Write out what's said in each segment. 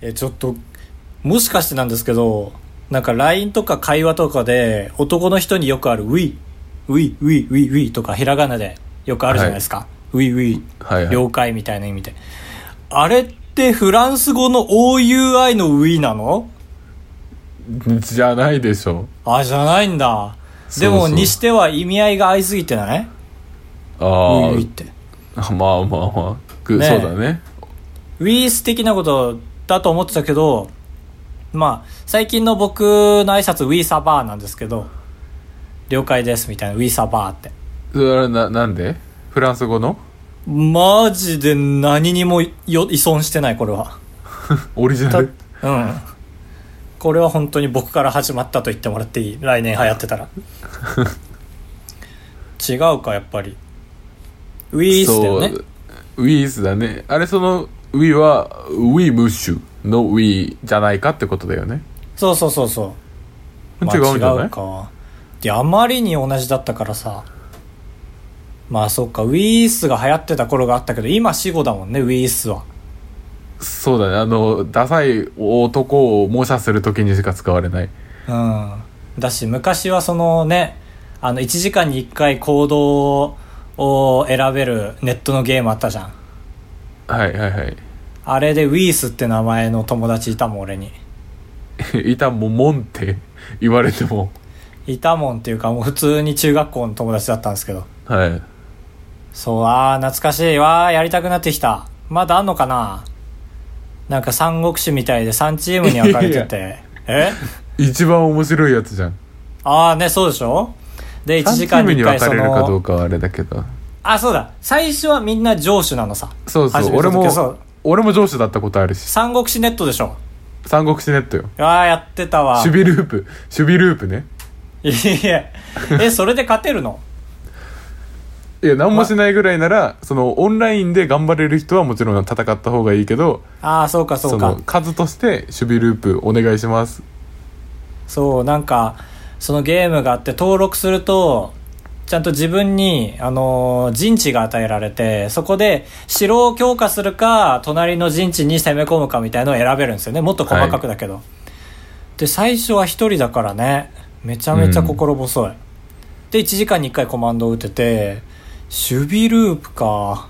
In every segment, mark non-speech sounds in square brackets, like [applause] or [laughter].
え、ちょっと、もしかしてなんですけど、なんか LINE とか会話とかで男の人によくあるウィ、ウィ、ウィ、ウィ、ウィとかひらがなでよくあるじゃないですか。ウィ、ウィ、はいはい。了解みたいな意味で。あれってフランス語の OUI のウィなの？じゃないでしょ。あ、じゃないんだ。でも、にしては意味合いが合いすぎてない？ウあィ、ウィって。あ [laughs] まあまあまあ。ぐねえ。そうだね。ウィース的なことだと思ってたけど、まあ、最近の僕の挨拶ウィーサバーなんですけど、了解ですみたいな、ウィーサバーって。それはななんで？フランス語の？マジで何にもよ依存してない、これは。[laughs] オリジナたルうん。これは本当に僕から始まったと言ってもらっていい？来年流行ってたら。[laughs] 違うか、やっぱり。ウィースだよねウィースだねあれそのウィはウィムッシュのウィじゃないかってことだよねそうそうそうそう。違うんじゃまあ、ない？違うか。で、あまりに同じだったからさ。まあそっか、ウィースが流行ってた頃があったけど、今死後だもんね、ウィースは。そうだねあのダサい男を模写するときにしか使われないうん。だし、昔はそのね、あの、1時間に1回行動を選べるネットのゲームあったじゃん。はいはいはいあれでウィースって名前の友達いたもん、俺に。[laughs] いたもんもんって？[laughs] 言われてもいたもんっていうか、もう普通に中学校の友達だったんですけど。はいそう、あー、懐かしい。わー、やりたくなってきた。まだあんのかな？なんか三国志みたいで3チームに分かれてて。え？一番面白いやつじゃんあーね、そうでしょ？で、1 3時チームに間に1回そ分かれるかどうの、かはあれだけどあ、そうだ。最初はみんな上手なのさ。そうそう俺も俺も上司だったことあるし。三国志ネットでしょ。三国志ネットよ。あー、やってたわ。守備ループ。守備ループね。いや [laughs] え、それで勝てるの？いや何もしないぐらいならそのオンラインで頑張れる人はもちろん戦った方がいいけどあー、そうかそうか。の。数として守備ループお願いします。そう、なんか、そのゲームがあって登録すると、ちゃんと自分に、あのー陣地が与えられて、そこで城を強化するか、隣の陣地に攻め込むかみたいのを選べるんですよね。もっと細かくだけど。で、最初は一人だからね、めちゃめちゃ心細い。で、1時間に1回コマンドを打てて、守備ループか。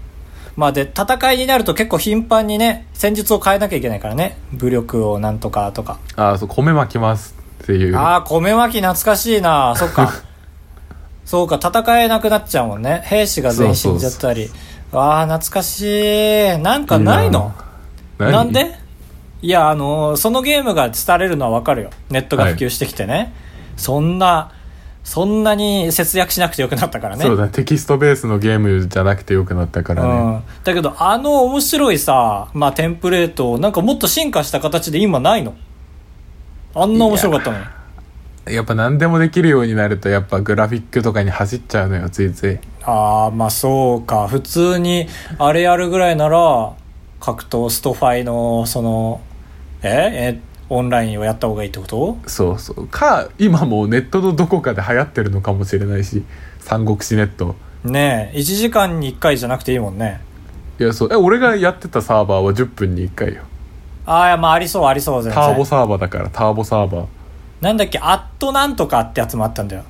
まあで、戦いになると結構頻繁にね、戦術を変えなきゃいけないからね。武力をなんとかとか。ああそう米巻きますっていうああ、米巻き懐かしいな。そっか。[laughs] そうか、戦えなくなっちゃうもんね。兵士が全員死んじゃったり。ああ、懐かしい。なんかないの？何？なんで？いや、あのーそのゲームが伝れるのはわかるよ。ネットが普及してきてね。そんな、そんなに節約しなくてよくなったからね。そうだテキストベースのゲームじゃなくてよくなったからね、うん。だけど、あの面白いさ、まあ、テンプレートをなんかもっと進化した形で今ないの？あんな面白かったのに。やっぱ何でもできるようになるとやっぱグラフィックとかに走っちゃうのよついつい。ああ、まあそうか。普通に、あれやるぐらいなら、格闘ストファイの、その、え？え、オンラインをやった方がいいってこと？そうそう。か今もうネットのどこかで流行ってるのかもしれないし三国志ネット。ねえ、1時間に1回じゃなくていいもんね。いやそう。え俺がやってたサーバーは10分に1回よ。ああ、まあありそうありそう、全然。ターボサーバーだからターボサーバーなんだっけ、アットなんとかってやつもあったんだよ。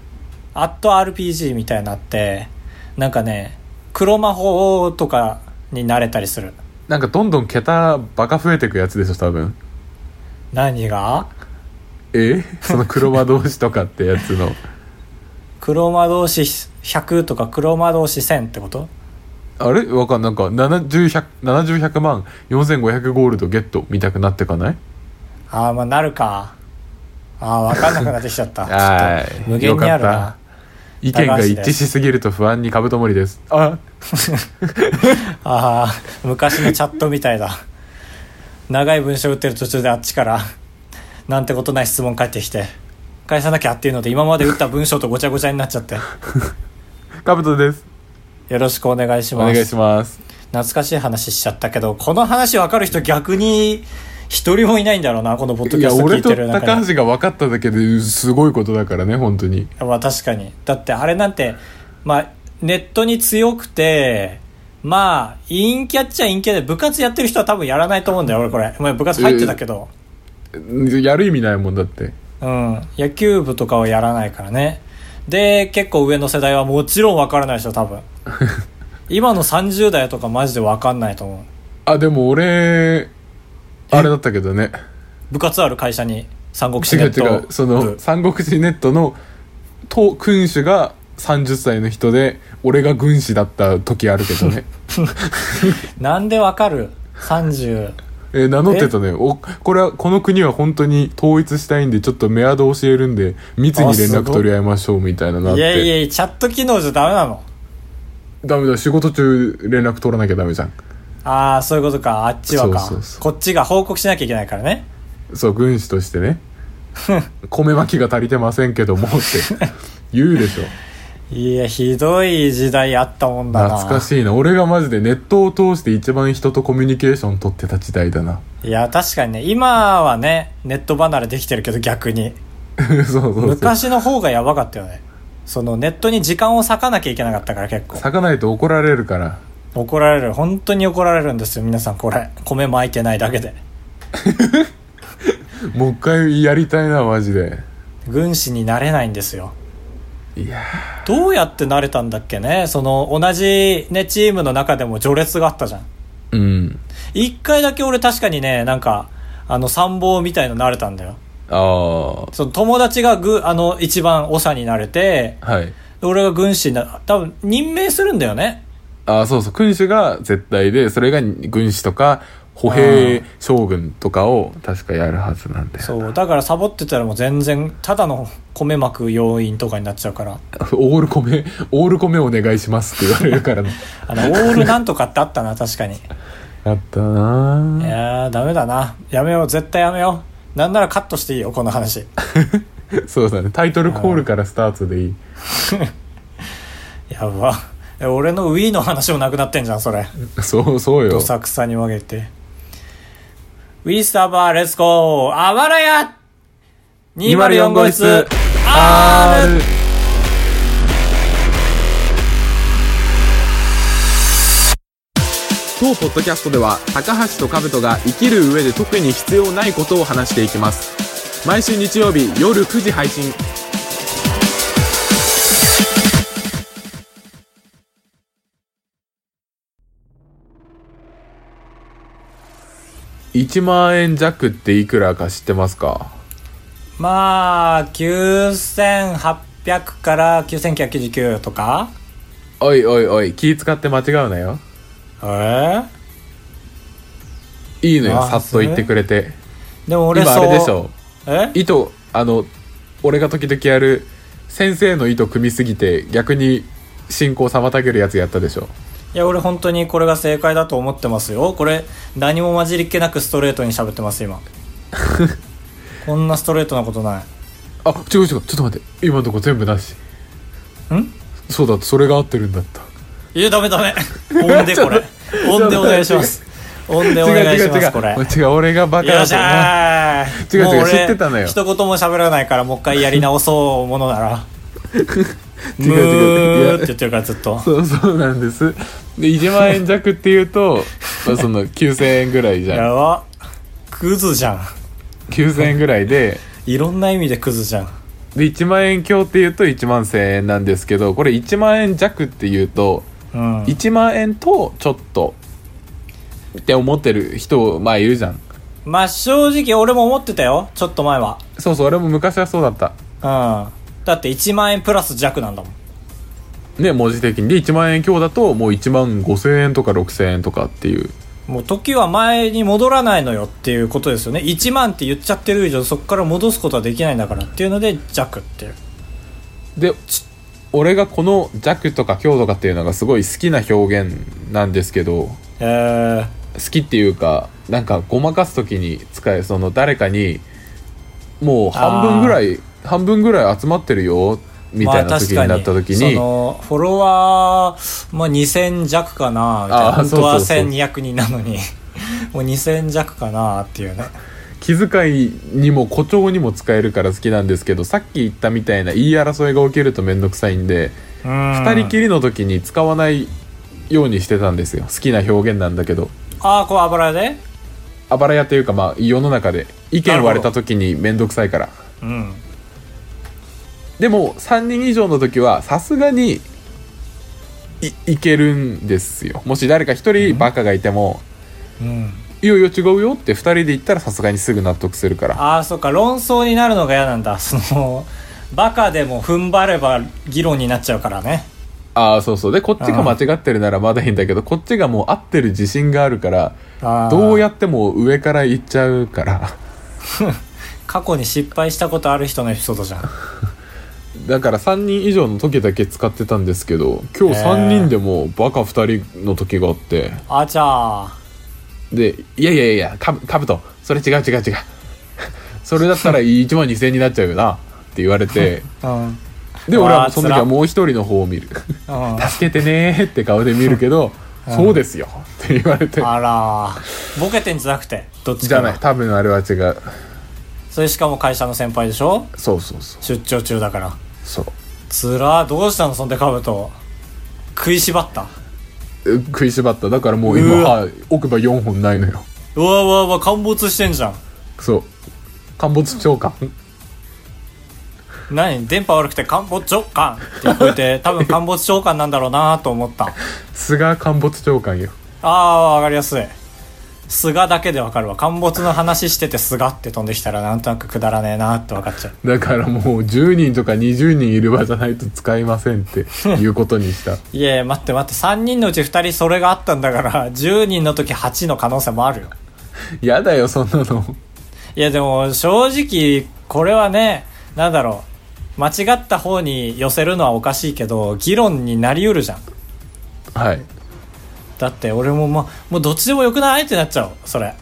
アット RPG みたいになって、なんかね、黒魔法とかになれたりする。なんかどんどん桁バカ増えてくやつでしょ多分。何が？え？その黒魔同士とかってやつの。黒魔導士100とか黒魔導士1000ってこと？あれ？わかんなんか70100万4500ゴールドゲット見たくなってかない？ああ、まあなるか。ああ、わかんなくなってきちゃった。[laughs] はい無限にあるな。意見が一致しすぎると不安にカブトモリですあああ、昔のチャットみたいだ。長い文章打ってる途中であっちから、なんてことない質問返ってきて、返さなきゃっていうので今まで打った文章とごちゃごちゃになっちゃって。カブトですよろしくお願いします。お願いします懐かしい話しちゃったけど、この話わかる人逆に一人もいないんだろうな、このポッドキャスト聞いてる中で。高橋が分かっただけですごいことだからね本当にまあ確かに。だってあれなんて、まあ、ネットに強くて、まあ、陰キャっちゃ陰キャで部活やってる人は多分やらないと思うんだよ、俺これ。まあ部活入ってたけど。やる意味ないもんだってうん。野球部とかはやらないからね。で、結構上の世代はもちろんわからないでしょ、多分。[laughs] 今の30代とかマジでわかんないと思う。あでも俺あれだったけどね。部活ある会社に三国志違うネット違うその部三国志ネットのと君主が30歳の人で俺が軍師だった時あるけどね。[laughs] なんでわかる ?30。えー名乗ってたねおこれはこの国は本当に統一したいんでちょっとメアド教えるんで密に連絡取り合いましょうみたいななって。いやいやいや、チャット機能じゃダメなの。ダメだ仕事中連絡取らなきゃダメじゃんああ、そういうことか。あっちはか。そうそうそうこっちが報告しなきゃいけないからね。そう軍師としてね [laughs] 米まきが足りてませんけどもって言うでしょいや、ひどい時代あったもんだな。懐かしいな俺がマジでネットを通して一番人とコミュニケーション取ってた時代だないや、確かにね、今はね、ネット離れできてるけど逆に。[laughs] そうそうそう昔の方がやばかったよね。そのネットに時間を割かなきゃいけなかったから結構。咲かないと怒られるから怒られる。本当に怒られるんですよ、皆さんこれ。米巻いてないだけで。[laughs] もう一回やりたいなマジで軍師になれないんですよ。いやどうやってなれたんだっけね？その同じね、チームの中でも序列があったじゃん。ーうん一回だけ俺確かにね、なんか、あの参謀みたいのなれたんだよ。あその友達がぐ、あの、一番長になれて、あはいで俺が軍師にな、多分任命するんだよね。ああそうそう君主が絶対でそれが軍師とか歩兵将軍とかを確かやるはずなんだよそう。だからサボってたらもう全然、ただの米まく要員とかになっちゃうから。オール米オール米お願いしますって言われるからね [laughs] あの、オールなんとかってあったな、確かに。いやったなぁやー、ダメだな。やめよう、絶対やめよう。なんならカットしていいよ、この話。[laughs] そうだねタイトルコールからスタートでいい [laughs] やば。え俺の Wii の話もなくなってんじゃん、それ。[laughs] そうそうよどさくさに分けて。Wii スタバーレッツゴーあばらや !204 号室 R! 当ポッドキャストでは高橋と兜が生きる上で特に必要ないことを話していきます毎週日曜日夜9時配信1万円弱っていくらか知ってますか？まあ、9800から9999とか？おいおいおい気使って間違うなよ。えいいのよあさっと言ってくれて。ー、でも俺今。あれでしょ？え？糸あの俺が時々やる先生の糸組みすぎて逆に進行妨げるやつやったでしょ？いや、俺本当にこれが正解だと思ってますよ。これ、何も混じりっけなくストレートに喋ってます、今。[laughs] こんなストレートなことない。あ違う違うちょっと待って今のとこ全部なしん？そうだったそれが合ってるんだったいや、ダメダメ。音でこれ。[laughs] 音でお願いします。音でお願いします、これ。違う違う俺がバカだと違う違う知ってたのよ一言も喋らないからもう一回やり直そうものなら [laughs] [laughs] 違うム違う。いや。ーって言ってるからずっと。そうそうなんです。で1万円弱っていうと [laughs] まあその9000円ぐらいじゃん。やば。クズじゃん。9000円ぐらいで。いろんな意味でクズじゃん。で1万円強っていうと1万1000円なんですけどこれ1万円弱っていうとうん。1万円とちょっとって思ってる人まあいるじゃん。まあ正直俺も思ってたよ。ちょっと前は。そうそう俺も昔はそうだった。うんだって1万円プラス弱なんだもん。ね文字的に。で1万円強だともう1万5000円とか6000円とかっていう。もう時は前に戻らないのよっていうことですよね。1万って言っちゃってる以上そこから戻すことはできないんだからっていうので弱っていう。で俺がこの弱とか強とかっていうのがすごい好きな表現なんですけどえ好きっていうかなんかごまかす時に使えその誰かにもう半分ぐらい半分ぐらい集まってるよー、みたいな時になった時に、フォロワー、まあ、2000弱かな本当はそうそうそう。1200人なのに。[laughs] もう2000弱かなっていうね。気遣いにも誇張にも使えるから好きなんですけどさっき言ったみたいな言い争いが起きると面倒くさいんで、うん。二人きりの時に使わないようにしてたんですよ。好きな表現なんだけど。ああこうあばら屋で？あばら屋っていうかまあ世の中で意見割れた時に面倒くさいから。うんでも3人以上の時はさすがにいいけるんですよ。もし誰か1人バカがいてもうん「いやいや違うよ」って2人で言ったらさすがにすぐ納得するから。ああそっか。論争になるのが嫌なんだ。[laughs] そのバカでも踏ん張れば議論になっちゃうからね。ああそうそう。でこっちが間違ってるならまだいいんだけどこっちがもう合ってる自信があるからどうやっても上から行っちゃうから。[laughs] 過去に失敗したことある人のエピソードじゃん [laughs] だから3人以上の時だけ使ってたんですけど今日3人でもバカ2人の時があって。あちゃー。で「いやいやいやかかぶとそれ違う違う違う。[laughs] それだったら1万2000円になっちゃうよな」って言われて。[laughs] うん。で俺はその時はもう一人の方を見る。[laughs] うん。助けてねーって顔で見るけど「そうですよ」って言われて。あらー。ボケてんじゃなくてどっちじゃない多分あれは違う。それしかも会社の先輩でしょ？そうそうそう。出張中だからそう。つらー。どうしたのそんでかぶと食いしばった。う食いしばった。だからもうう今わ歯奥歯4本ないのよ。うわうわうわ陥没してんじゃん。そう。陥没長官。何？電波悪くて陥没長官って聞こえて [laughs] 多分陥没長官なんだろうなと思った。菅陥没長官よ。ああわかりやすい菅だけでわかるわ。陥没の話してて菅って飛んできたらなんとなくくだらねえなって分かっちゃう。だからもう10人とか20人いる場じゃないと使いませんっていうことにした。[laughs] いやいや待って待って。3人のうち2人それがあったんだから10人の時8の可能性もあるよ。やだよそんなの。いやでも正直これはねなんだろう。間違った方に寄せるのはおかしいけど議論になりうるじゃん。はいだって俺もまもうどっちでもよくない？ってなっちゃうそれ。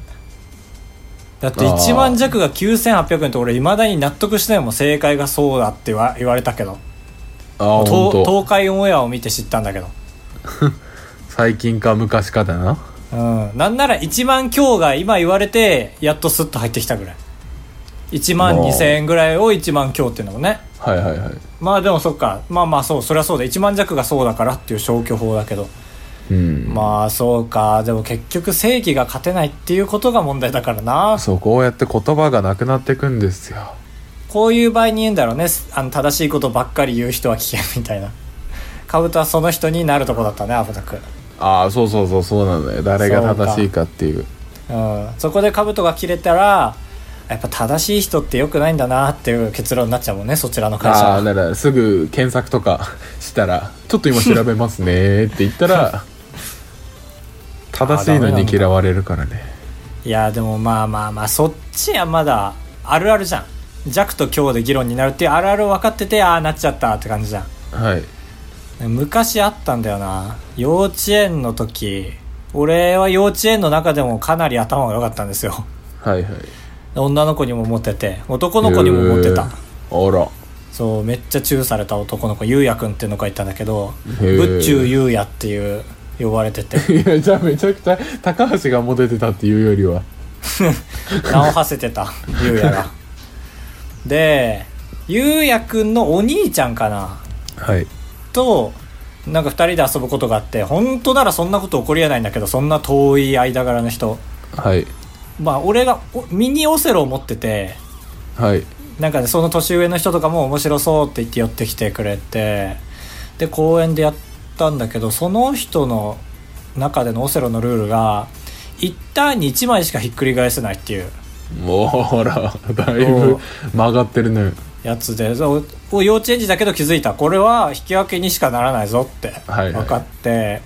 だってあー1万弱が9800円って俺いまだに納得してないもん正解がそうだって言わ言われたけど。ああと本当。東海オンエアを見て知ったんだけど。最近か昔かだな。うん。なんなら1万強が今言われてやっとスッと入ってきたぐらい。1万2000円ぐらいを1万強っていうのもね。はいはいはい。まあでもそっか。まあまあそうそりゃそうだ。1万弱がそうだからっていう消去法だけどうん。まあそうか。でも結局正義が勝てないっていうことが問題だからな。そうこうやって言葉がなくなってくんですよ。こういう場合に言うんだろうね。あの正しいことばっかり言う人は危険みたいな。カブトはその人になるとこだったね危なくああそうそうそうそうなんだよ誰が正しいかっていう。うん。そこでカブトが切れたらやっぱ正しい人ってよくないんだなっていう結論になっちゃうもんねそちらの会社は。ああだからすぐ検索とかしたら「ちょっと今調べますね」って言ったら [laughs] 正しいのに嫌われるからね。いやでもまあまあまあそっちはまだあるあるじゃん。弱と強で議論になるっていうあるある分かっててああなっちゃったって感じじゃん。はい。昔あったんだよな。幼稚園の時。俺は幼稚園の中でもかなり頭が良かったんですよ。はいはい。女の子にもモテて。男の子にもモテた。へー。あら。そうめっちゃチューされた男の子。ゆうやくんっていうのがいたんだけどぶっちゅうゆうやっていう呼ばれてて。[laughs] いやじゃあめちゃくちゃ高橋がモテてたっていうよりは。[laughs] 名を馳せてたゆうやが。でゆうやくんのお兄ちゃんかな。はい。となんか2人で遊ぶことがあって本当ならそんなこと起こりえないんだけどそんな遠い間柄の人。はい。まあ俺がおミニオセロを持っててはい。なんかねその年上の人とかも面白そうって言って寄ってきてくれてで公園でやったんだけどその人の中でのオセロのルールが1ターンに1枚しかひっくり返せないっていう。もうほらだいぶ曲がってるね。やつでそうお幼稚園児だけど気づいた。これは引き分けにしかならないぞってはいはい。分かって、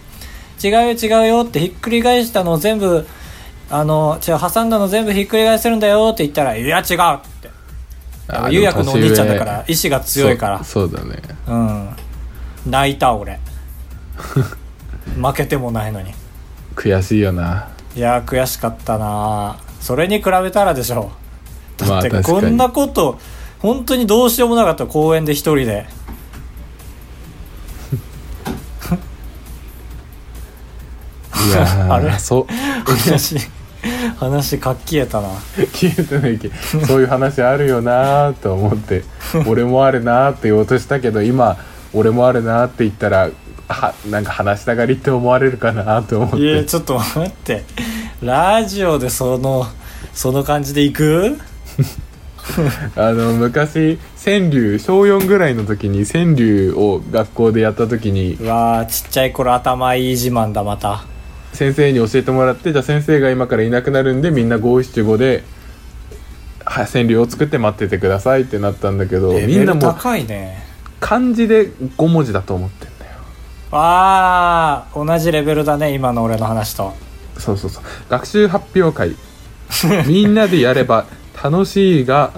違うよ違うよってひっくり返したのを全部あの違う挟んだの全部ひっくり返せるんだよって言ったらいや違うって。やっぱゆうやくんのお兄ちゃんだから意志が強いから。そうだね。うん。泣いた俺 [laughs] 負けてもないのに。悔しいよな。いやー悔しかったな。それに比べたらでしょ。だってこんなこと本当にどうしようもなかった公園で一人で。いやー [laughs] あれ？そう話話かっきえたな。消えてないけどそういう話あるよなーと思って俺もあるなーって言おうとしたけど今俺もあるなーって言ったらはなんか話したがりって思われるかなと思っいやてちょっと待って。ラジオでそのその感じでいく？[laughs] あの昔川柳小4ぐらいの時に川柳を学校でやった時にうわーちっちゃい頃頭いい自慢だまた。先生に教えてもらってじゃあ先生が今からいなくなるんでみんな五七五では川柳を作って待っててくださいってなったんだけどみんなもう高いね。漢字で5文字だと思ってあー同じレベルだね今の俺の話と。そうそうそう。学習発表会。[laughs] みんなでやれば楽しいが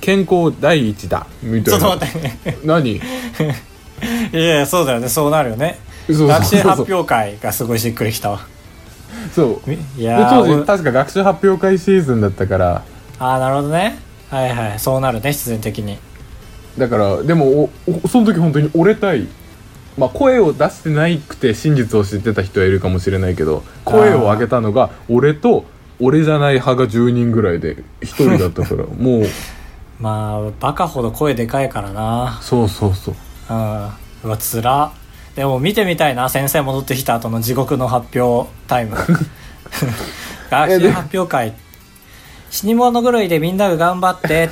健康第一だ。みたいな。ちょっと待って。何？[laughs] いやいやそうだよね。そうなるよね。学習発表会がすごいしっくりきたわ。そう。いでや当時確か学習発表会シーズンだったから。ああなるほどね。はいはい。そうなるね必然的に。だからでもおおその時本当に折れたいまあ声を出してないくて真実を知ってた人はいるかもしれないけど声を上げたのが俺と俺じゃない派が10人ぐらいで1人だったから [laughs] もう。まあバカほど声でかいからな。そうそうそう。うん。うわつらでも見てみたいな先生戻ってきた後の地獄の発表タイム。[laughs] 学習発表会。死に物狂いでみんなが頑張って。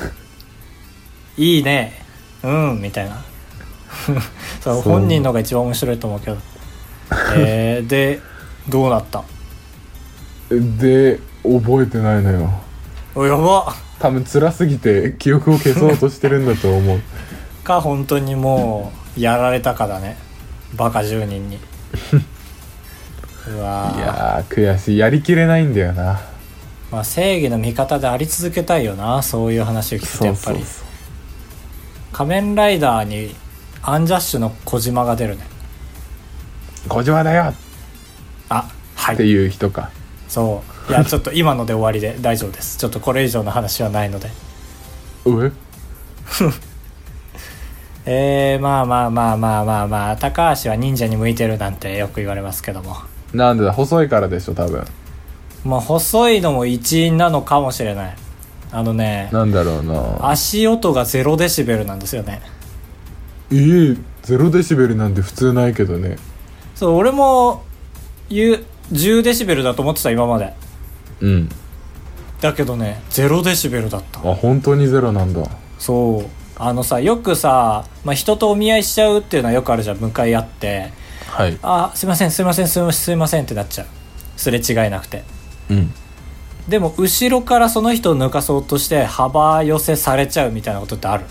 いいね。うんみたいなそう。本人のが一番面白いと思うけど。[laughs] えー、でどうなった？で覚えてないのよ。おやば。多分辛すぎて記憶を消そうとしてるんだと思う。[laughs] か本当にもうやられたかだね。バカ10人に。うわー。いやー悔しい。やりきれないんだよな。まあ、正義の味方であり続けたいよなそういう話を聞くとやっぱり。そうそう。仮面ライダーにアンジャッシュの小島が出るね。小島だよ。っあはていいう人か。そう。いやちょっと今ので終わりで [laughs] 大丈夫です。ちょっとこれ以上の話はないので。上え？[laughs] ー、まあまあまあまあまあ。まあ高橋は忍者に向いてるなんてよく言われますけども。なんでだ？細いからでしょ多分。まあ細いのも一因なのかもしれない。あのねなんだろうな。足音が0デシベルなんですよねええゼロデシベルなんて普通ないけどね。そう俺も言う10デシベルだと思ってた今まで。うん。だけどね0デシベルだった。あ本当にゼロなんだ。そう。あのさよくさ、まあ、人とお見合いしちゃうっていうのはよくあるじゃん向かい合って。はい「あすいませんすいませんすいませんすいません」ってなっちゃう。すれ違いなくて。うん。でも後ろからその人を抜かそうとして幅寄せされちゃうみたいなことってある？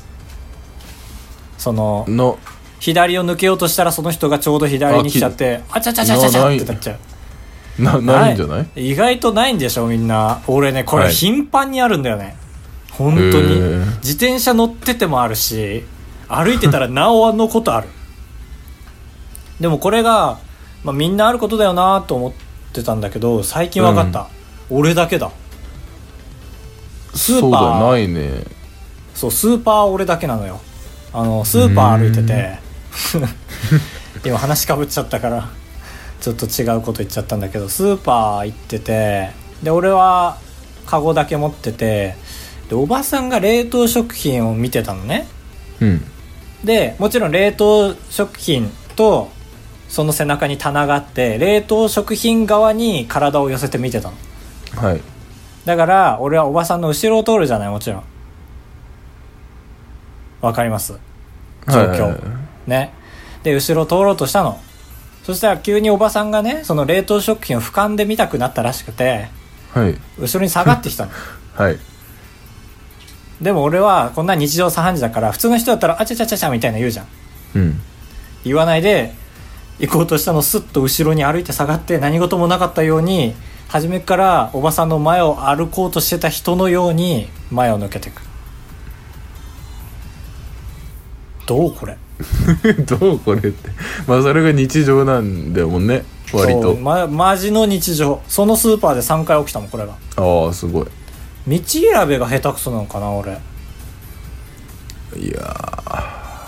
そのの。左を抜けようとしたらその人がちょうど左に来ちゃってあちゃちゃちゃちゃちゃってなっちゃう。なない。んじゃない？意外とないんでしょみんな。俺ねこれはい。頻繁にあるんだよね、本当に。自転車乗っててもあるし歩いてたら [laughs] なおあのことある。でもこれが、まあ、みんなあることだよなと思ってたんだけど最近分かった、俺だけだ。スーそうだパーないね。そうスーパー俺だけなのよあのスーパー歩いてて [laughs] 今話かぶっちゃったからちょっと違うこと言っちゃったんだけどスーパー行っててで俺はカゴだけ持っててでおばさんが冷凍食品を見てたのね。うん。でもちろん冷凍食品とその背中に棚があって冷凍食品側に体を寄せて見てたの。はい。だから俺はおばさんの後ろを通るじゃないもちろんわかります。状況、ね。で後ろを通ろうとしたの。そしたら急におばさんがねその冷凍食品を俯瞰で見たくなったらしくてはい。後ろに下がってきたの。[laughs] はい。でも俺はこんな日常茶飯事だから普通の人だったらあちゃちゃちゃちゃみたいな言うじゃん。うん。言わないで行こうとしたのスッと後ろに歩いて下がって何事もなかったように初めからおばさんの前を歩こうとしてた人のように前を抜けていくどうこれ？[laughs] どうこれって。まあそれが日常なんだもんね。割と。ま、マジの日常。そのスーパーで3回起きたもんこれが。ああすごい。道選べが下手くそなのかな俺。いや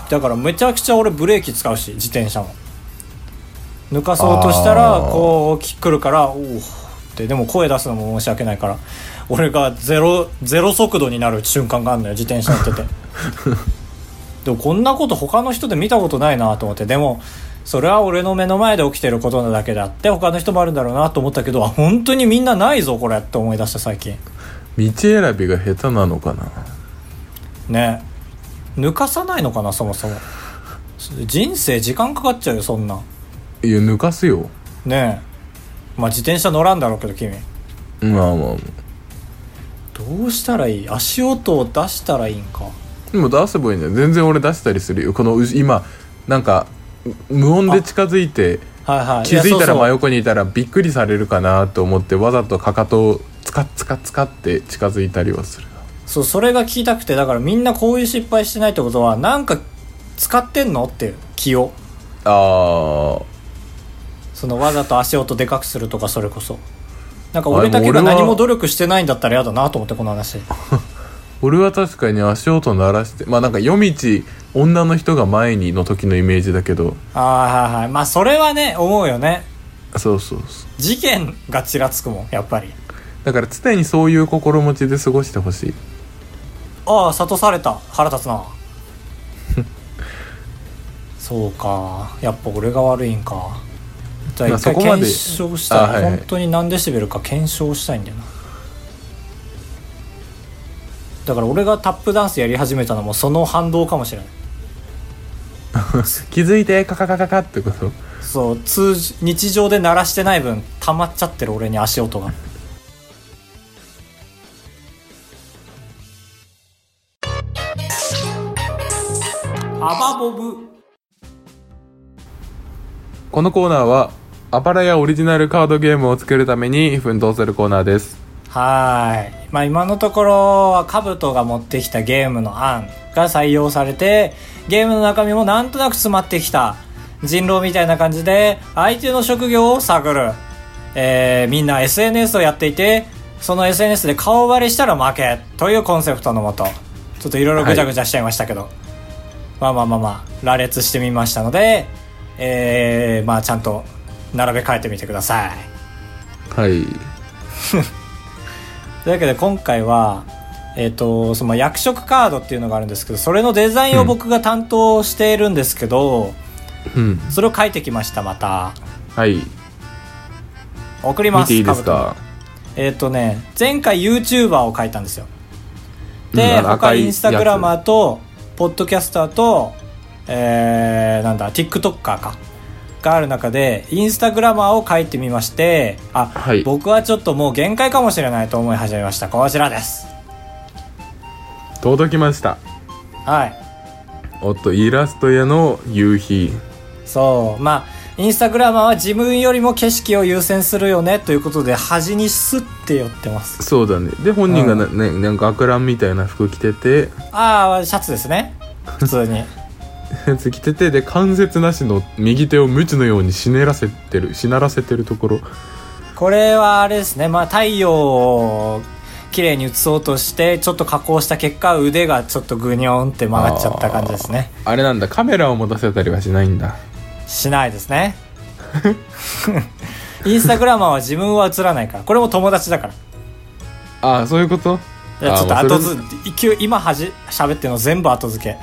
だからめちゃくちゃ俺ブレーキ使うし自転車も。抜かそうとしたらこう来るからおおって。でも声出すのも申し訳ないから。俺がゼロゼロ速度になる瞬間があるのよ自転車乗ってて [laughs] でもこんなこと他の人で見たことないなと思って。でもそれは俺の目の前で起きてることなだけであって他の人もあるんだろうなと思ったけどあ本当にみんなないぞこれって思い出した最近。道選びが下手なのかな？ね。抜かさないのかなそもそも。人生時間かかっちゃうよそんな。いや抜かすよ。ね。えまあ自転車乗らんだろうけど君。まあまあ。どうしたらいい？足音を出したらいいんかでも出せばいいんだよ。全然俺出したりするよ。このう今なんか無音で近づいてはいはい。気づいたら真横にいたらびっくりされるかなと思ってわざとかかとをつかつかつかって近づいたりはするそうそれが聞きたくてだからみんなこういう失敗してないってことはなんか使ってんのっていう気を。ああそのわざと足音でかくするとかそれこそ。なんか俺だけが何も努力してないんだったら嫌だなと思ってこの話 [laughs] 俺は確かに足音鳴らしてまあなんか夜道女の人が前にの時のイメージだけど。ああはいはい。まあそれはね思うよね。そうそうそう。事件がちらつくもんやっぱり。だから常にそういう心持ちで過ごしてほしい。ああ諭された。腹立つな。[laughs] そうか。やっぱ俺が悪いんか。じゃあまあ一回検証したら、あはいはい。本当に何デシベルか検証したいんだよなだから俺がタップダンスやり始めたのもその反動かもしれない。[laughs] 気づいてカカカカカってこと？そう通じ日常で鳴らしてない分溜まっちゃってる俺に足音が。アバボブ。このコーナーはアパラやオリジナルカードゲームを作るために奮闘するコーナーですはーい。まあ今のところはカブトが持ってきたゲームの案が採用されて、ゲームの中身もなんとなく詰まってきた。人狼みたいな感じで相手の職業を探る。えー、みんな SNS をやっていて、その SNS で顔バレしたら負けというコンセプトのもと、ちょっといろいろぐちゃぐちゃしちゃいましたけど、まあまあまあまあ、羅列してみましたので、えー、まあちゃんと並べ替えてみてください。はい [laughs] というわけで今回は、えっ、と、その役職カードっていうのがあるんですけど、それのデザインを僕が担当しているんですけど、うんそれを書いてきました、また。はい送ります。いいですか？えっ、とね、前回 YouTuber を書いたんですよ。で、うん他インスタグラマーと、ポッドキャスターと、えー、なんだ、TikToker か。がある中で、インスタグラマーを書いてみまして、あ、はい僕はちょっともう限界かもしれないと思い始めました。こちらです。届きましたはい。おっとイラスト屋の夕日そう。まあ、インスタグラマーは自分よりも景色を優先するよねということで、端にスッて寄ってます。そうだねで本人がな,、ね、なんか悪乱みたいな服着ててああ、シャツですね。普通に。[laughs] や [laughs] つ着ててで関節なしの右手を鞭のようにしねらせてるしならせてるところこれはあれですね。まあ、太陽を綺麗に映そうとして、ちょっと加工した結果、腕がちょっとグニョンって曲がっちゃった感じですね。あれなんだカメラを持たせたりはしないんだしないですね。[laughs] インスタグラマーは自分は映らないから。これも友達だから。ああそういうこと？いや、ちょっと後付、勢い今はじ、喋ってるの全部後付け。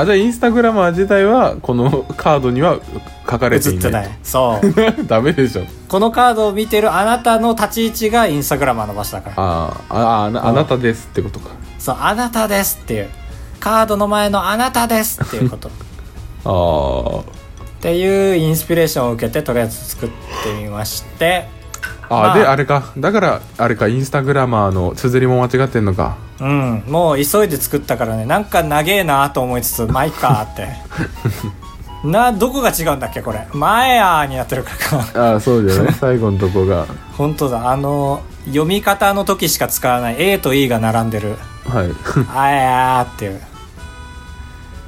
あじゃあインスタグラマー自体はこの [laughs] カードには書かれていない映ってない。そう。[laughs] ダメでしょこのカードを見てるあなたの立ち位置がインスタグラマーの場所だから。あーあああなあなたですってことかそう、あなたですっていう。カードの前のあなたですっていうこと。[laughs] っあていうインスピレーションを受けてとりあえず作ってみまして。ああ、まあであれかだからあれかインスタグラマーの綴りも間違ってんのかうん。もう急いで作ったからね、なんか長えなと思いつつ、まあいっかって。[laughs] な、どこが違うんだっけこれ。前やーになってるからか。ああそうじゃない最後のとこが本当だ。あの、読み方の時しか使わない A と E が並んでる。はい [laughs] あやーっていう。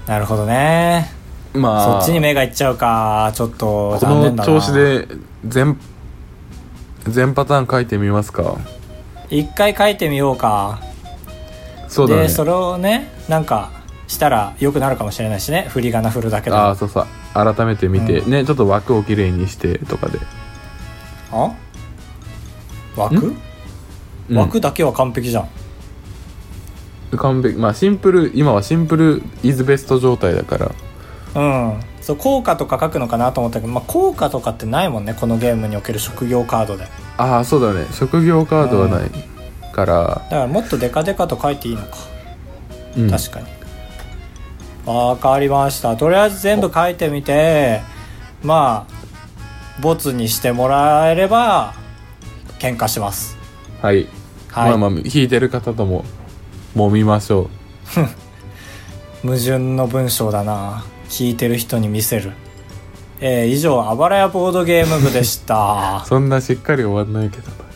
なるほどね。まあそっちに目がいっちゃうか。ちょっとこの残念だな。調子で全全パターン書いてみますか一回書いてみようか。そうだね。で、それをね、なんか、したら良くなるかもしれないしね。振り仮名振るだけでも。ああそうそう。改めて見て、ねちょっと枠をきれいにしてとかで。あ？枠？うん。枠だけは完璧じゃん。完璧。まあシンプル今はシンプルイズベスト状態だから。うん。そう効果とか書くのかなと思ったけど、まあ、効果とかってないもんねこのゲームにおける職業カードで。だああそうだね。職業カードはないから。からもっとデカデカと書いていいのか。うん。確かに。わかりました。とりあえず全部書いてみてまあボツにしてもらえれば喧嘩します。はい、はい、まあまあ弾いてる方とも揉みましょ [laughs] 矛盾の文章だな。聞いてる人に見せる。えー、以上あばらやボードゲーム部でした。う [laughs] そんなしっかり終わんないけどな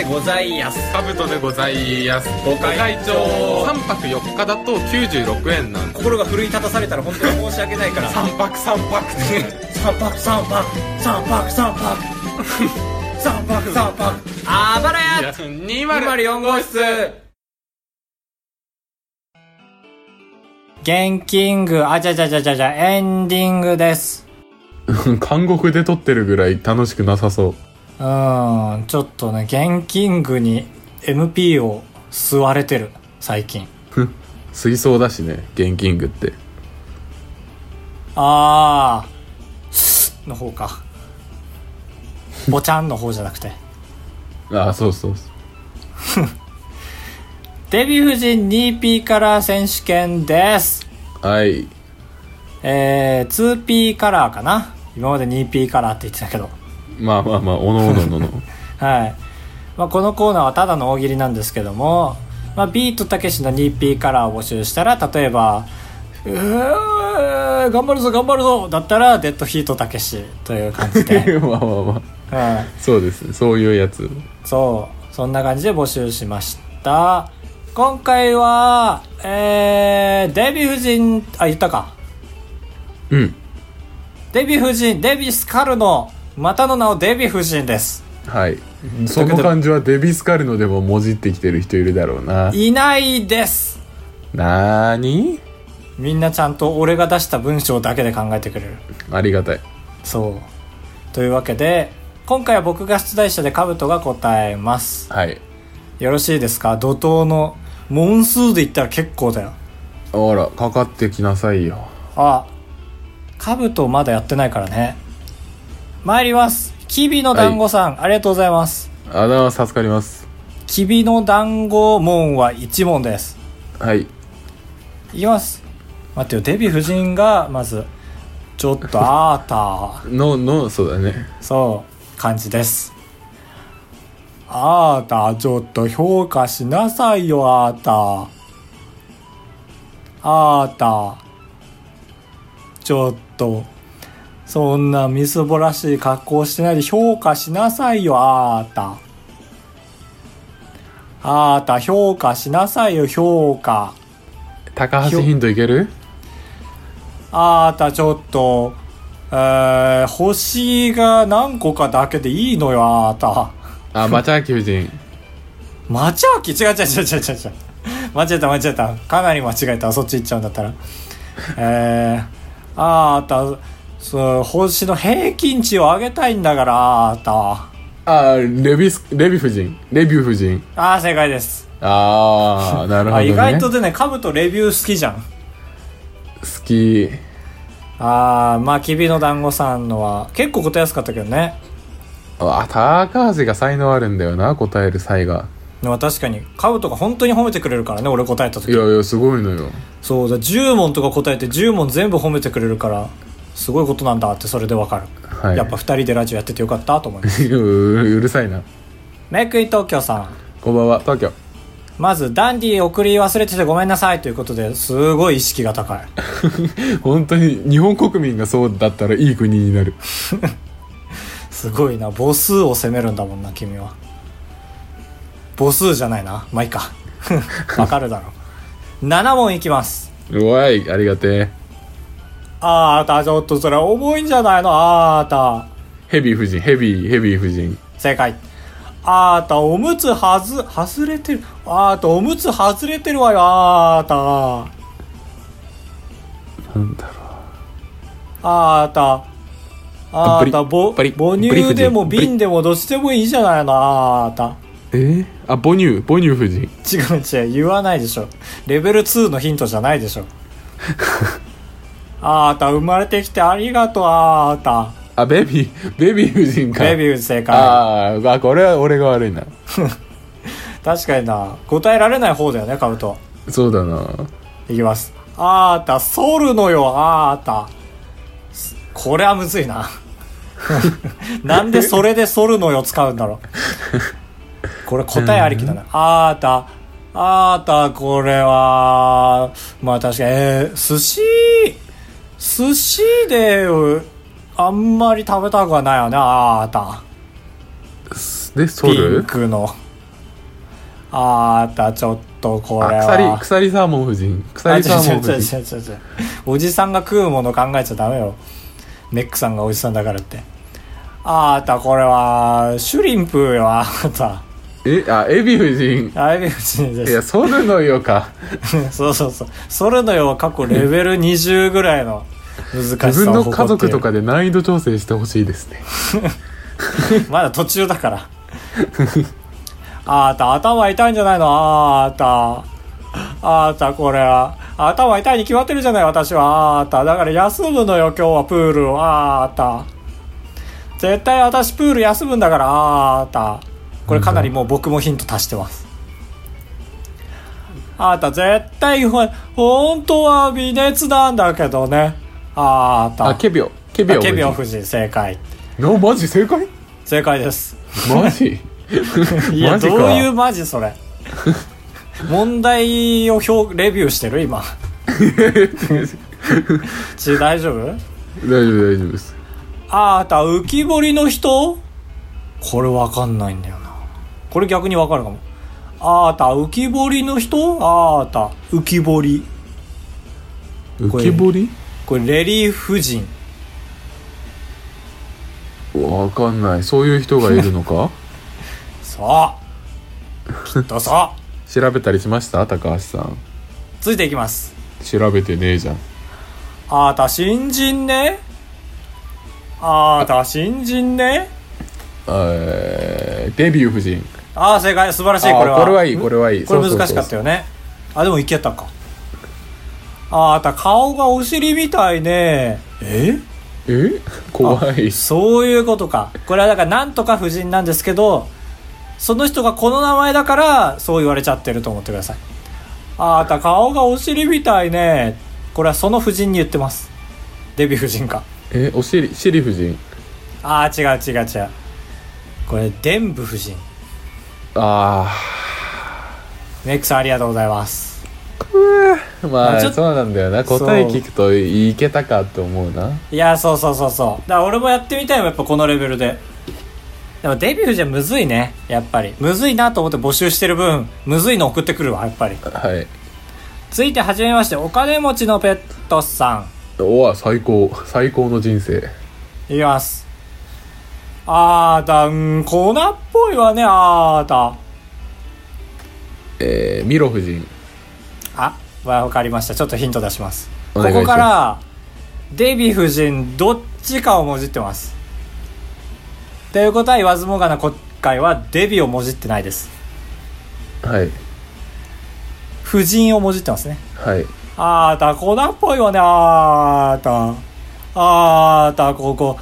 でございやす。カブトでございます。ご会長。3泊4日だと96円なんで心が奮い立たされたら本当に申し訳ないから。3泊3泊。三泊三泊。三泊三泊。三泊 [laughs] 三泊。あばらや。204号室。現キングあじゃじゃじゃじゃじゃ。エンディングです。[laughs] 韓国で撮ってるぐらい楽しくなさそううーんちょっとね現キングに MP を吸われてる最近。ふん水槽だしねゲンキングって。あーの方か。ボチャンの方じゃなくて。[laughs] ああそうそうそう。[laughs] デヴィ夫人 2P カラー選手権です。はい。えー、2P カラーかな。今まで 2P カラーって言ってたけどまあまあまあおのおののの。[laughs] はい、まあ、このコーナーはただの大喜利なんですけども、まあ、ビートたけしの 2P カラーを募集したら例えば「うー頑張るぞ頑張るぞ」だったらデッドヒートたけしという感じで、[laughs] まあまあまあ。はい、そうです。ねそういうやつ。そう。そんな感じで募集しました。今回はえー、デヴィ夫人あ言ったか。うん。デヴィ夫人デヴィスカルのまたの名をデヴィ夫人です。はい。その感じはデビスカルノでももじってきてる人いるだろうな。いないです。なーに？みんなちゃんと俺が出した文章だけで考えてくれる。ありがたい。そう。というわけで今回は僕が出題者でカブトが答えます。はい。よろしいですか？怒涛の問数で言ったら結構だよ。あらかかってきなさいよ。あカブトまだやってないからね参ります。きびの団子さん、ありがとうございます。あだは助かります。きびの団子門は1問です。はい。いきます。待ってよ。デヴィ夫人がまずちょっとあーた [laughs] ののそうだね。そう。感じです。あーたちょっと評価しなさいよあーたあーたちょっとそんなみすぼらしい格好してないで評価しなさいよあーたあーた評価しなさいよ評価高橋ヒントいける？あーたちょっと、えー、星が何個かだけでいいのよ、あーた。あ町明夫人 [laughs] 町明違う違う違う違う違う違う。間違えた間違えた。かなり間違えた。そっち行っちゃうんだったら。えー、あーた、そう、星の平均値を上げたいんだから、あーた。あレビスレビ夫人？レビュー夫人？あー正解です。ああなるほどあ、ね意外とでね、カブとレビュー好きじゃん。好き。あー、まあ、きびの団子さんのは、結構答えやすかったけどね。あ高橋が才能あるんだよな答える才が。でも確かに、カブとか本当に褒めてくれるからね、俺答えた時。いやいやすごいのよ。そうだ10問とか答えて10問全部褒めてくれるからすごいことなんだってそれでわかる、はい。やっぱ2人でラジオやっててよかったと思います。う [laughs] うるさいな。メイクイン東京さん。こんばんは。東京。まずダンディ送り忘れててごめんなさいということですごい意識が高い。[laughs] 本当に日本国民がそうだったらいい国になる。[laughs] すごいな母数を責めるんだもんな君は。母数じゃないな。まあいいか。わかるだろう。7問いきます。うわいありがてえあーたちょっとそれ重いんじゃないの？あーた。ヘビー夫人ヘビーヘビー夫人。正解。あーたおむつはず外れてる。あーたおむつ外れてるわよあーた。なんだろあーた。あーたぼ母乳でも瓶でもどっちでもいいじゃないの？あーた。えー、あ母乳母乳夫人。違う違う言わないでしょ。レベル2のヒントじゃないでしょ [laughs] あーた生まれてきてありがとうあーた。あベビーベビー夫人か。ベビー正解あーあこれは俺が悪いな。[laughs] 確かにな。答えられない方だよねカブト。そうだな。いきます。あーた反るのよあーた。これはむずいな。[laughs] なんでそれで反るのよ使うんだろう。これ答えありきだな。あーた。あーたこれはまあ確かにえー、寿司？寿司であんまり食べたくはないよねあーた。でソピンルクの。あーたちょっとこれは。あ鎖鎖サーモン夫人。鎖サーモン夫人。おじさんが食うもの考えちゃダメよ。メックさんがおじさんだからって。あーたこれはシュリンプよあーた。えあエビ夫人。あれ別にでいやソルのよか。す [laughs] そうそうそう。それのよは過去レベル20ぐらいの自分の家族とかで難易度調整してほしいですね。[laughs] まだ途中だから。あーた頭痛いんじゃないの？あーた。あーたこれは。頭痛いに決まってるじゃない？私は。あーた。だから休むのよ今日はプールを。あーた。絶対私プール休むんだから。あーた。これかなりもう僕もヒント足してます。あーた絶対ほ本当は微熱なんだけどねあーた。あケビオ。ケビオケビオ夫人。正解。のマジ正解？正解です。マジ？[laughs] いやどういうマジそれ？問題を表レビューしてる？今。[laughs] ち大丈夫？大丈夫大丈夫です。あーた浮き彫りの人？これわかんないんだよな。これ逆にわかるかも。あーた浮き彫りの人？あーた浮き彫り。浮き彫り？これレリー夫人。わかんない。そういう人がいるのか？[laughs] そう。きっとそう。[laughs] 調べたりしました？高橋さん。ついていきます。調べてねえじゃん。あーた新人ね。あーた新人ね。えーデビュー夫人。ああ正解。素晴らしいこれは。これはいいこれはいい。これ難しかったよね。あでもいけたかああた顔がお尻みたいね。え？え？怖い。そういうことか。これはだからなんとか夫人なんですけどその人がこの名前だからそう言われちゃってると思ってください。あーた顔がお尻みたいね。これはその夫人に言ってます。デヴィ夫人か。え？おしりシリ夫人。ああ違う違う違う。これデンブ夫人。あメイクさんありがとうございます。あ [laughs] まああちょっとそうなんだよな。答え聞くといけたかって思うな。いやそうそうそうそう。だから俺もやってみたいもんやっぱこのレベルで。でもデビューじゃむずいねやっぱり。むずいなと思って募集してる分むずいの送ってくるわやっぱり。はい。続いてはじめましてお金持ちのペットさん。おわ最高。最高の人生。いきます。あーたん粉っぽいわねあーたえー、ミロ夫人あわかりました。ちょっとヒント出します。ここからデヴィ夫人どっちかをもじってます。ということは言わずもがな今回はデヴィをもじってないです。はい。夫人をもじってますね。はい。あーた粉っぽいわね。あーた。あーたここ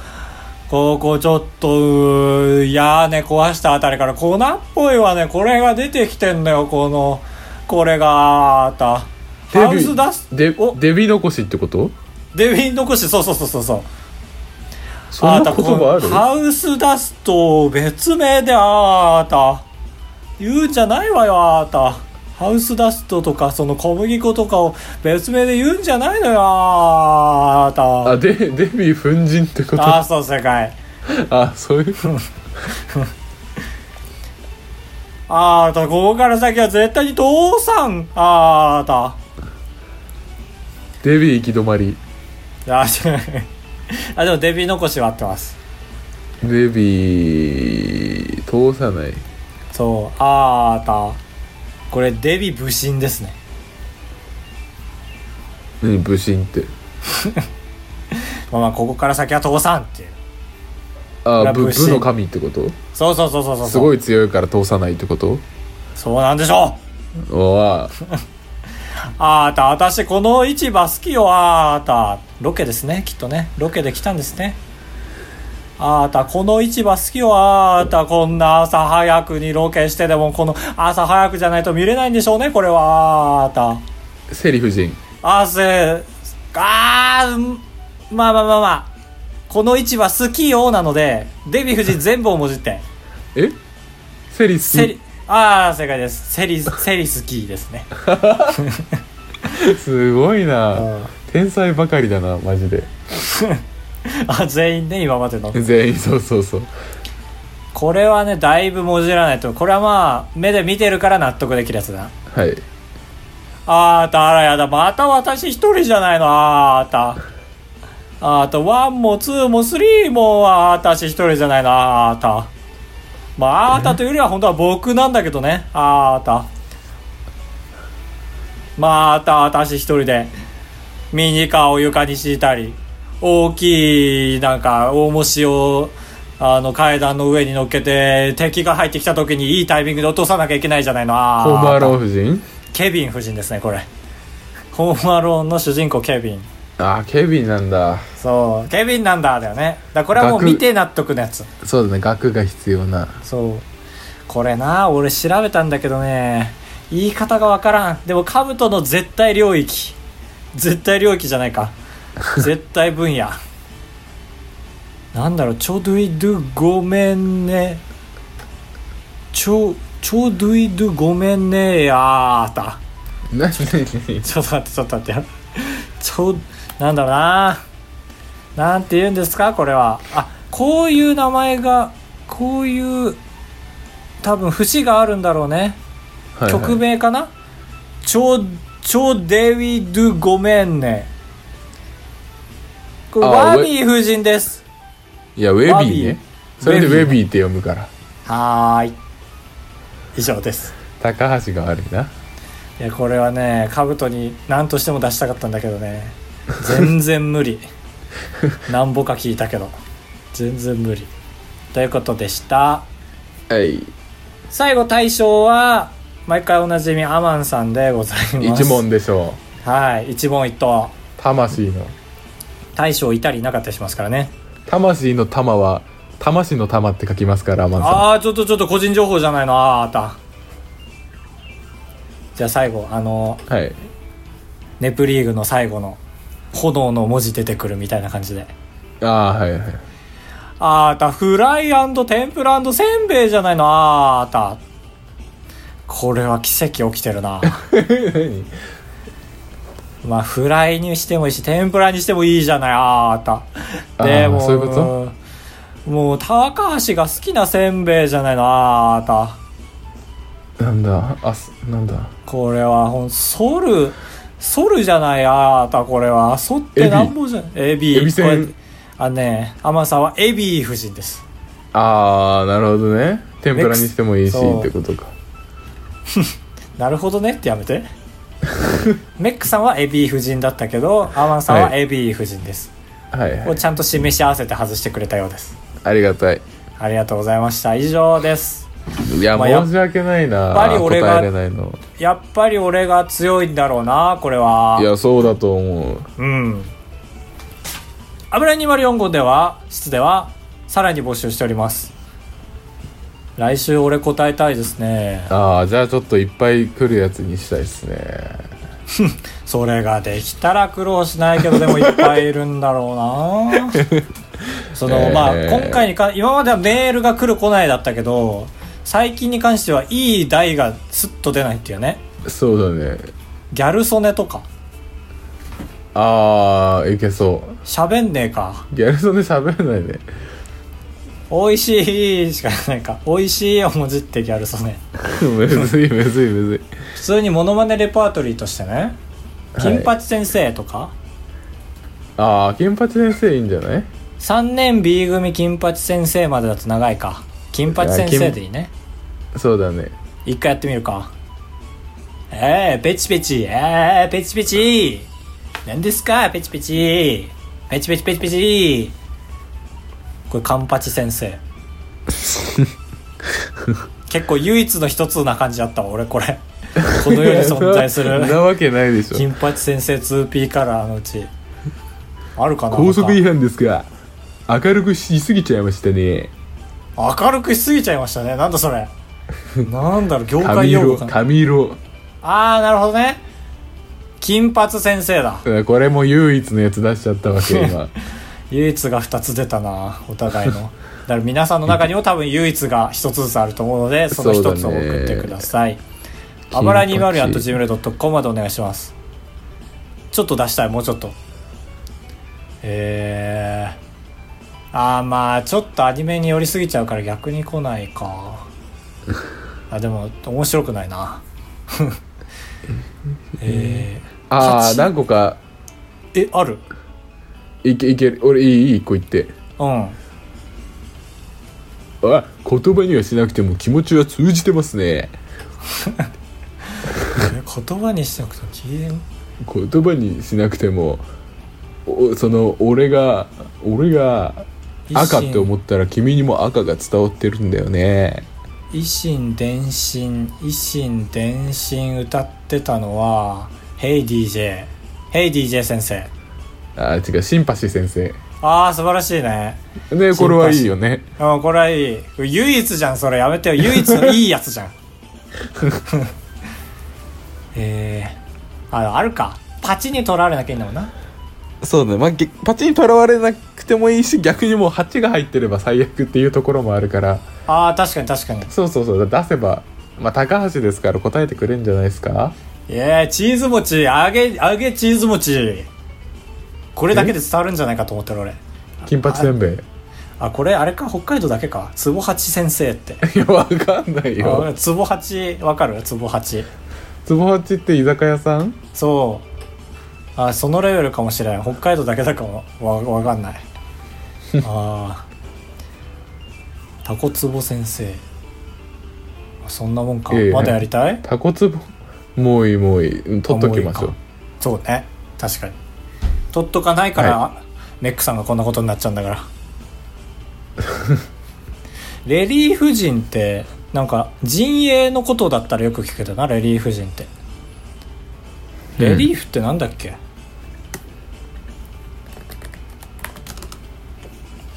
ここちょっとうー屋根壊したあたりから粉っぽいわね。これが出てきてんのよこのこれがあーたハウスダスデお？デビ残しってこと？デビン残し？そうそうそうそうそう。そんな言葉ある？ハウスダストを別名であーた。言うんじゃないわよあーた。ハウスダストとかその小麦粉とかを別名で言うんじゃないのよあーた。あでデビ粉塵ってこと？あーそう正解 [laughs] あそういう [laughs] あーたここから先は絶対に父さんあーたデビ行き止まり。あ違う。[laughs] あでもデビ残しは合ってます。デビ通さない。そう。あーた。これデビ武神ですね。何武神って？[laughs] まあまあここから先は父さんっていう。あー部武の神ってこと？そうそうそうそうそう。すごい強いから通さないってこと？そうなんでしょう。おわ [laughs] あーた私この市場好きよあーた。ロケですねきっとね。ロケで来たんですね。あーたこの市場好きよあーた。こんな朝早くにロケしてでもこの朝早くじゃないと見れないんでしょうねこれはあーた。セリ夫人あせあーうんまあまあまあまあ。この市場好きよなのでデヴィ夫人全部をもじって。え？セリ好き？セリああ正解です。セリセリ好きですね。すごいな。うん。天才ばかりだなマジで。[laughs] あ全員ね今までの。全員そうそうそう。これはねだいぶもじらないと。これはまあ目で見てるから納得できるやつだはい。あーたあらやだ。また私一人じゃないの。あーた。あーた1も2も3も私一人じゃないの。あーたまああーたというよりは本当は僕なんだけどね。あーた。また私一人でミニカーを床に敷いたり大きいなんか重しをあの階段の上に乗っけて敵が入ってきた時にいいタイミングで落とさなきゃいけないじゃないの。あーホームアローン夫人？ケビン夫人ですねこれ。ホームアローンの主人公ケビンあーケビンなんだ。そうケビンなんだだよね。だからこれはもう見て納得のやつ。そうだね額が必要な。そう。これな俺調べたんだけどね。言い方がわからん。でも兜の絶対領域。絶対領域じゃないか。[laughs] 絶対分野。なんだろうちょドゥイドゥごめんね。ちょちょドゥイドゥごめんね。やーた。何？何？ちょっと待ってちょっと待って。よちょなんだろうな。なんて言うんですかこれは。あこういう名前がこういう多分節があるんだろうね、はいはい。曲名かな？チョチョデビドゥごめんねこれあワビー夫人です。いやウェビー。ねーそれでウウェビーェビーって読むから。はーい。以上です。高橋が悪いな。いやこれはね兜に何としても出したかったんだけどね全然無理。なんぼか聞いたけど。全然無理。ということでした。はい。最後大賞は毎回おなじみアマンさんでございます。一問でしょはい。一問一答う魂の。大将いたりいなかったりしますからね。魂の玉は魂の玉って書きますからアマンさああちょっとちょっと個人情報じゃないの。あーあった。じゃあ最後あのんはい。ネプリーグの最後の炎の文字出てくるみたいな感じで。ああはいはい。あーたフライ天ぷらせんべいじゃないの？あーたこれは奇跡起きてるな。[laughs] 何？まあフライにしてもいいし天ぷらにしてもいいじゃない？あーたでもそういうこと？もう高橋が好きなせんべいじゃないの？あーたなんだ？あすなんだ？これはほんソルソルじゃない？あーたこれはソってなんぼじゃんエビエビせんこれあね甘さんはエビ夫人ですああなるほどね天ぷらにしてもいいしってことかなるほどねってやめてメックさんはエビ夫人だったけどアマンさんはエビ夫人です、はいはいこれちゃんと示し合わせて外してくれたようですありがたいありがとうございました以上ですいや、まあ申し訳ないな。やっぱり俺がやっぱり俺が強いんだろうなこれは。いやそうだと思う。うん油204号では室ではさらに募集しております。来週俺答えたいですね。ああじゃあちょっといっぱい来るやつにしたいですね。[laughs] それができたら苦労しないけどでもいっぱいいるんだろうな。[laughs] その、えー。まあ今回にか今まではメールが来る来ないだったけど最近に関してはいい題がスッと出ないっていうね。そうだね。ギャル曽根とか。ああいけそう。喋んねえか。ギャル曽根喋れないね。美味しいしかないか。美味しいをもじってギャル曽根。[laughs] むずいむずいむずい。普通にモノマネレパートリーとしてね。はい。金八先生とか、ああ金八先生いいんじゃない？3年 B 組金八先生までだと長いか。金八先生でいいねそうだね。一回やってみるか。えー、ペチペチ。えー、ペチペチ。何ですか？ペチペチ。ペチペチペチペチ。これカンパチ先生。[laughs] 結構唯一の一つな感じだったわ俺これ。この世に存在する。[laughs] なわけないでしょ。金八先生 2P カラーのうち。あるかな高速違反ですが明るくしすぎちゃいましたね。明るくしすぎちゃいましたね。なんだそれ [laughs] なんだろう業界用語かな。髪色ああなるほどね。金髪先生だ。これも唯一のやつ出しちゃったわけ今。[laughs] 唯一が2つ出たなお互いの。だから皆さんの中にも多分唯一が1つずつあると思うのでその1つを送ってください。あばら 204.gmail.com までお願いします。ちょっと出したいもうちょっと。えー、あーまあちょっとアニメに寄りすぎちゃうから逆に来ないか [laughs] あでも面白くないな。[laughs] えああ八？何個か。ー、えある？いけいける。俺いいいい一個言って。うん。あ言葉にはしなくても気持ちは通じてますね。[laughs] え言葉にしておくと消えん？言葉にしなくてもおその俺が俺が赤って思ったら君にも赤が伝わってるんだよね維新伝心維新伝心歌ってたのは「Hey DJ」「Hey DJ 先生。あ違うシンパシー先生」ああ素晴らしいね。ねこれはいいよね。うんこれはいい。唯一じゃんそれ。やめてよ。唯一のいいやつじゃん。[laughs] えー、ああるか。パチに取られなきゃいいんだもんな。そうね、まあ、げパチにとらわれなくてもいいし逆にもう8が入ってれば最悪っていうところもあるからああ確かに確かに。そうそうそう出せばまあ高橋ですから答えてくれるんじゃないですか？いやチーズ餅揚げ揚げチーズ餅。これだけで伝わるんじゃないかと思ってる俺。金八せんべい。あこれあれか？北海道だけか？壺八先生って。[laughs] いやわかんないよ。あ壺八わかる？壺八。つぼ八って居酒屋さん？そう。あそのレベルかもしれん。北海道だけだかも。わわかんない。あータコツボ先生。そんなもんか、ええ。まだやりたい？タコツボもういいもういい。うん取っときましょうそうね。確かに。取っとかないから、メックさんがこんなことになっちゃうんだから。[laughs] レリーフ人ってなんか陣営のことだったらよく聞くけどなレリーフ人って。レリーフってなんだっけ、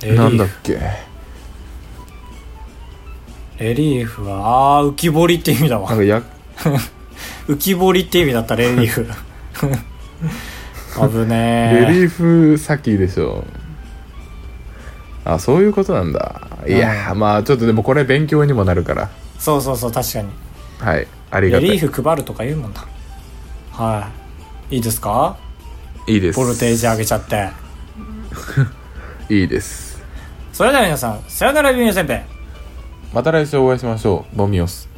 レリーフなんだっけ？レリーフはあー浮き彫りって意味だわ。なんかや [laughs] 浮き彫りって意味だったレリーフ。[laughs] 危ねえ。レリーフ先でしょ。あそういうことなんだ。いやまあちょっとでもこれ勉強にもなるから。そうそうそう確かに。はいありがたい。レリーフ配るとか言うもんだ。はい。いいですか？いいです。ボルテージ上げちゃって。[laughs] いいです。それでは皆さんさよならビューせんべいまた来週お会いしましょう。ボミオス